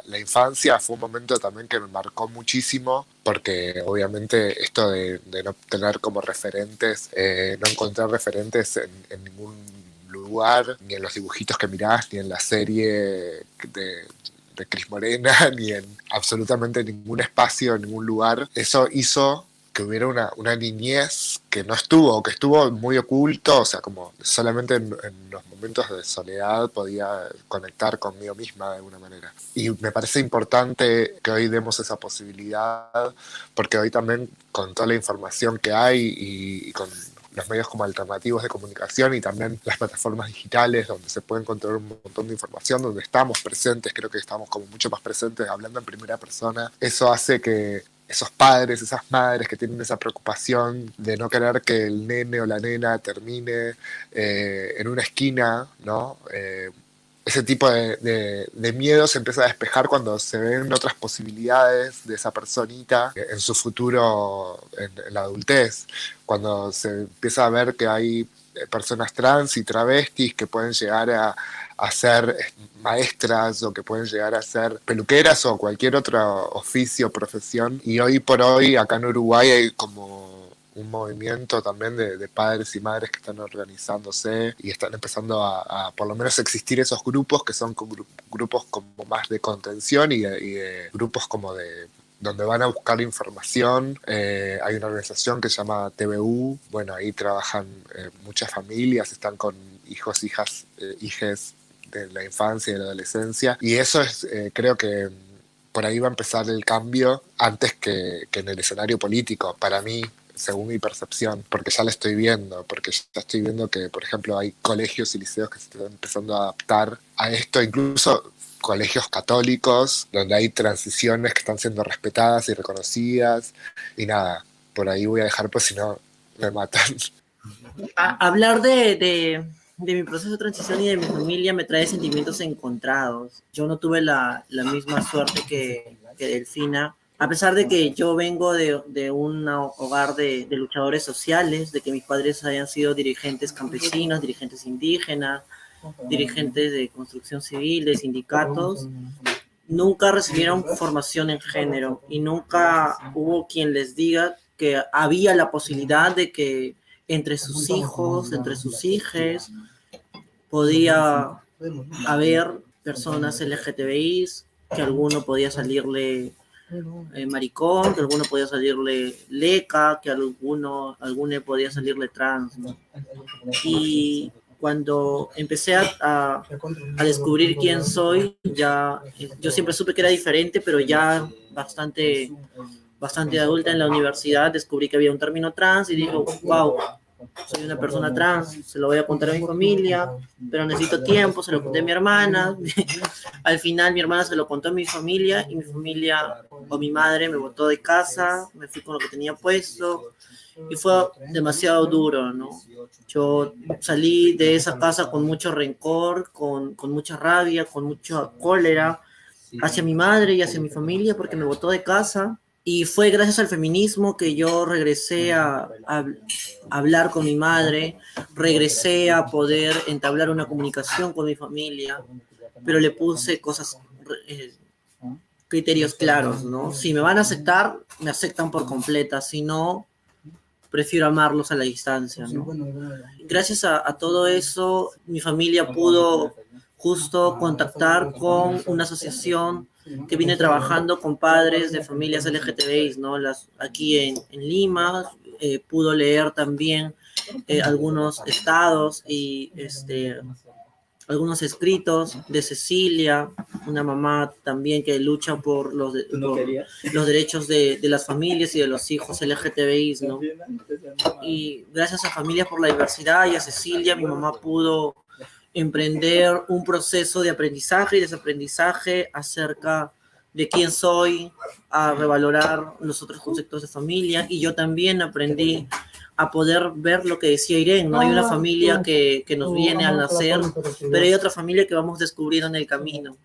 la, infancia fue un momento también que me marcó muchísimo, porque obviamente esto de, no tener como referentes, eh, no encontrar referentes en, ningún lugar, ni en los dibujitos que mirás, ni en la serie de, de Cris Morena, ni en absolutamente ningún espacio, ningún lugar, eso hizo que hubiera una, una, niñez que no estuvo, que estuvo muy oculto, o sea, como solamente en, los momentos de soledad podía conectar conmigo misma de alguna manera. Y me parece importante que hoy demos esa posibilidad, porque hoy también con toda la información que hay y, con los medios como alternativos de comunicación y también las plataformas digitales donde se puede encontrar un montón de información, donde estamos presentes, creo que estamos como mucho más presentes hablando en primera persona. Eso hace que esos padres, esas madres que tienen esa preocupación de no querer que el nene o la nena termine eh, en una esquina, ¿no? Eh, ese tipo de, miedo se empieza a despejar cuando se ven otras posibilidades de esa personita en su futuro en, en la adultez, cuando se empieza a ver que hay personas trans y travestis que pueden llegar a, a ser maestras o que pueden llegar a ser peluqueras o cualquier otro oficio, profesión. Y hoy por hoy acá en Uruguay hay como un movimiento también de, padres y madres que están organizándose y están empezando a, por lo menos existir esos grupos que son grupos como más de contención y de, grupos como de donde van a buscar información. Eh, hay una organización que se llama TVU, bueno, ahí trabajan eh, muchas familias, están con hijos, hijas, eh, hijes de la infancia y de la adolescencia. Y eso es, eh, creo que por ahí va a empezar el cambio antes que, que en el escenario político, para mí, según mi percepción, porque ya lo estoy viendo, porque ya estoy viendo que, por ejemplo, hay colegios y liceos que se están empezando a adaptar a esto, incluso colegios católicos, donde hay transiciones que están siendo respetadas y reconocidas, y nada, por ahí voy a dejar, pues si no, me matan. hablar de de mi proceso de transición y de mi familia me trae sentimientos encontrados. Yo no tuve la, la misma suerte que, que, Delfina, a pesar de que yo vengo de, de un hogar de, de, luchadores sociales, de que mis padres hayan sido dirigentes campesinos, dirigentes indígenas, dirigentes de construcción civil, de sindicatos, nunca recibieron formación en género y nunca hubo quien les diga que había la posibilidad de que entre sus hijos, entre sus hijas, podía haber personas LGTBI, que alguno podía salirle eh, maricón, que alguno podía salirle leca, que alguno, alguno podía salirle trans. Y cuando empecé a, a, descubrir quién soy, ya yo siempre supe que era diferente, pero ya bastante bastante adulta en la universidad, descubrí que había un término trans y digo, wow, soy una persona trans, se lo voy a contar a mi familia, pero necesito tiempo, se lo conté a mi hermana, al final mi hermana se lo contó a mi familia y mi familia o mi madre me botó de casa, me fui con lo que tenía puesto y fue demasiado duro, ¿no? Yo salí de esa casa con mucho rencor, con, con mucha rabia, con mucha cólera hacia mi madre y hacia mi familia porque me botó de casa y fue gracias al feminismo que yo regresé a, hablar con mi madre, regresé a poder entablar una comunicación con mi familia, pero le puse cosas, eh, criterios claros, ¿no? Si me van a aceptar, me aceptan por completa, si no, prefiero amarlos a la distancia, ¿no? Gracias a, a todo eso, mi familia pudo justo contactar con una asociación que viene trabajando con padres de familias LGTBI, ¿no? Las, aquí en, en Lima, eh, pudo leer también eh, algunos estados y este, algunos escritos de Cecilia, una mamá también que lucha por los, los derechos de, de, las familias y de los hijos LGTBI, ¿no? Y gracias a Familias por la Diversidad y a Cecilia, mi mamá pudo emprender un proceso de aprendizaje y desaprendizaje acerca de quién soy, a revalorar los otros conceptos de familia. Y yo también aprendí a poder ver lo que decía Irene, ¿no? Hay una familia que, que nos viene al nacer, pero hay otra familia que vamos descubriendo en el camino.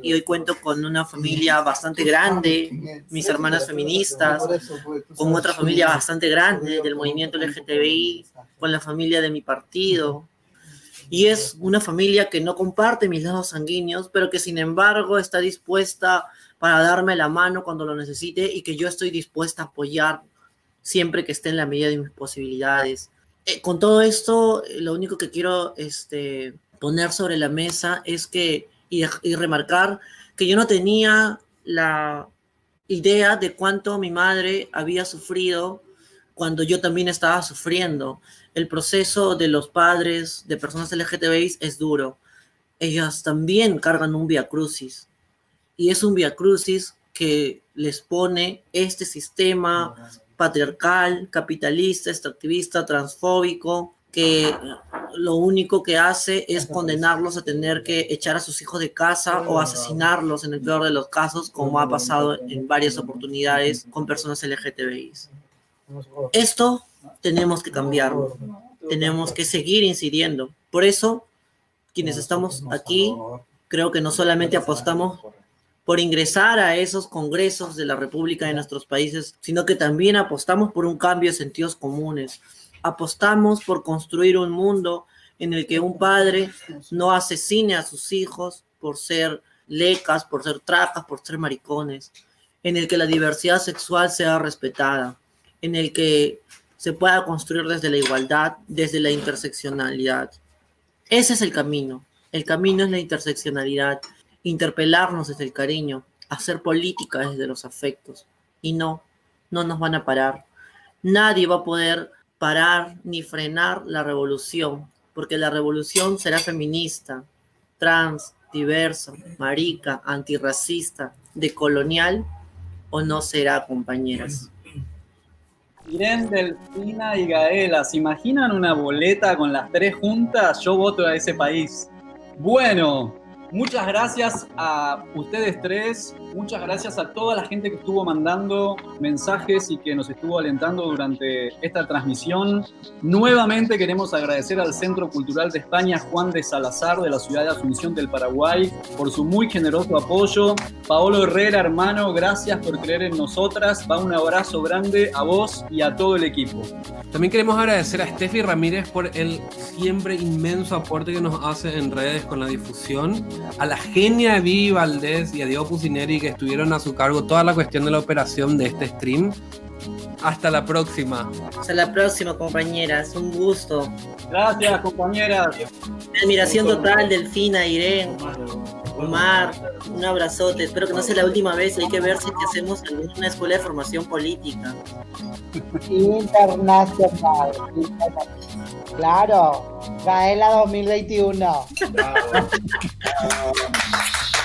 Y hoy cuento con una familia bastante grande, mis hermanas feministas, con otra familia bastante grande del movimiento LGTBI, con la familia de mi partido, y es una familia que no comparte mis lados sanguíneos, pero que sin embargo está dispuesta para darme la mano cuando lo necesite y que yo estoy dispuesta a apoyar siempre que esté en la medida de mis posibilidades. Eh, con todo esto, eh, lo único que quiero este, poner sobre la mesa es que, y, y remarcar que yo no tenía la idea de cuánto mi madre había sufrido cuando yo también estaba sufriendo el proceso de los padres de personas LGTBI es duro. Ellas también cargan un via crucis. Y es un via crucis que les pone este sistema patriarcal, capitalista, extractivista, transfóbico, que lo único que hace es condenarlos a tener que echar a sus hijos de casa o asesinarlos en el peor de los casos, como ha pasado en varias oportunidades con personas LGTBI. Esto tenemos que cambiarlo, tenemos que seguir incidiendo. Por eso, quienes estamos aquí, creo que no solamente apostamos por ingresar a esos congresos de la República de nuestros países, sino que también apostamos por un cambio de sentidos comunes. Apostamos por construir un mundo en el que un padre no asesine a sus hijos por ser lecas, por ser tracas, por ser maricones, en el que la diversidad sexual sea respetada, en el que se pueda construir desde la igualdad, desde la interseccionalidad. Ese es el camino. El camino es la interseccionalidad, interpelarnos desde el cariño, hacer política desde los afectos. Y no, no nos van a parar. Nadie va a poder parar ni frenar la revolución, porque la revolución será feminista, trans, diversa, marica, antirracista, decolonial o no será, compañeras. Irene, Delfina y Gaela, ¿se imaginan una boleta con las tres juntas? Yo voto a ese país. Bueno, Muchas gracias a ustedes tres, muchas gracias a toda la gente que estuvo mandando mensajes y que nos estuvo alentando durante esta transmisión. Nuevamente queremos agradecer al Centro Cultural de España Juan de Salazar de la ciudad de Asunción del Paraguay por su muy generoso apoyo. Paolo Herrera, hermano, gracias por creer en nosotras. Va un abrazo grande a vos y a todo el equipo. También queremos agradecer a Steffi Ramírez por el siempre inmenso aporte que nos hace en redes con la difusión a la genia de Vivi Valdés y a Diego Pusineri que estuvieron a su cargo toda la cuestión de la operación de este stream. Hasta la próxima. Hasta la próxima, compañeras. Un gusto. Gracias, compañeras. Admiración total, Delfina, Irene, Omar. Un abrazote. Espero que no sea la última vez. Hay que ver si hacemos una escuela de formación política. Internacional. Claro. Gaela 2021.